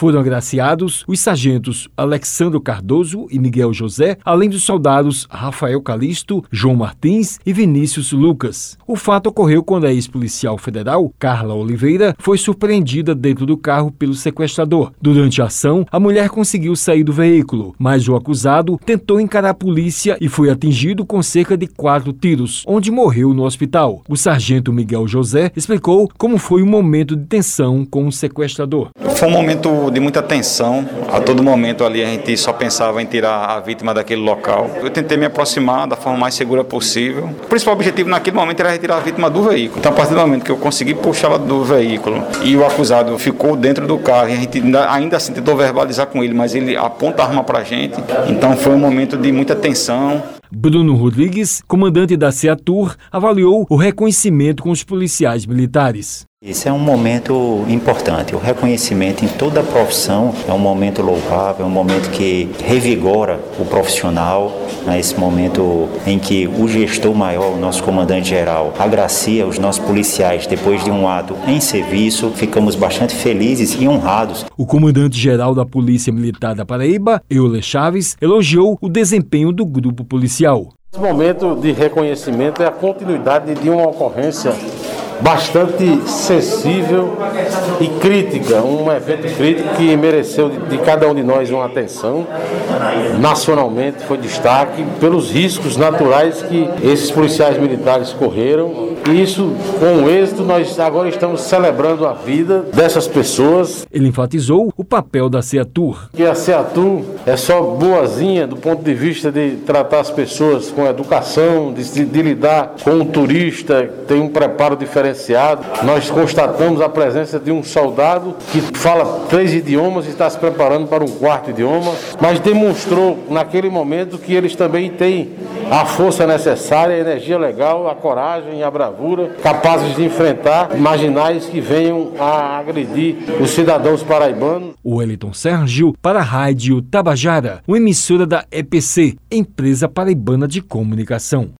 Foram agraciados os sargentos Alexandro Cardoso e Miguel José, além dos soldados Rafael Calisto, João Martins e Vinícius Lucas. O fato ocorreu quando a ex-policial federal, Carla Oliveira, foi surpreendida dentro do carro pelo sequestrador. Durante a ação, a mulher conseguiu sair do veículo, mas o acusado tentou encarar a polícia e foi atingido com cerca de quatro tiros, onde morreu no hospital. O sargento Miguel José explicou como foi o momento de tensão com o sequestrador. Foi um momento de muita tensão. A todo momento ali a gente só pensava em tirar a vítima daquele local. Eu tentei me aproximar da forma mais segura possível. O principal objetivo naquele momento era retirar a vítima do veículo. Então, a partir do momento que eu consegui puxá-la do veículo e o acusado ficou dentro do carro e a gente ainda, ainda assim tentou verbalizar com ele, mas ele aponta a arma para a gente. Então, foi um momento de muita tensão. Bruno Rodrigues, comandante da CEATUR, avaliou o reconhecimento com os policiais militares. Esse é um momento importante. O reconhecimento em toda a profissão é um momento louvável, é um momento que revigora o profissional. Né? Esse momento em que o gestor maior, o nosso comandante-geral, agracia os nossos policiais depois de um ato em serviço. Ficamos bastante felizes e honrados. O comandante-geral da Polícia Militar da Paraíba, Euler Chaves, elogiou o desempenho do grupo policial. Esse momento de reconhecimento é a continuidade de uma ocorrência bastante sensível e crítica, um evento crítico que mereceu de, de, cada um de nós uma atenção. Nacionalmente foi destaque pelos riscos naturais que esses policiais militares correram. E isso, com o êxito, nós agora estamos celebrando a vida dessas pessoas. Ele enfatizou o papel da CEATUR. Que a CEATUR é só boazinha do ponto de vista de tratar as pessoas com educação, de, de lidar com o turista, tem um preparo diferente diferenciado. Nós constatamos a presença de um soldado que fala três idiomas e está se preparando para um quarto idioma, mas demonstrou naquele momento que eles também têm a força necessária, a energia legal, a coragem e a bravura, capazes de enfrentar marginais que venham a agredir os cidadãos paraibanos. O Wellington Sérgio para a Rádio Tabajara, uma emissora da EPC, Empresa Paraibana de Comunicação.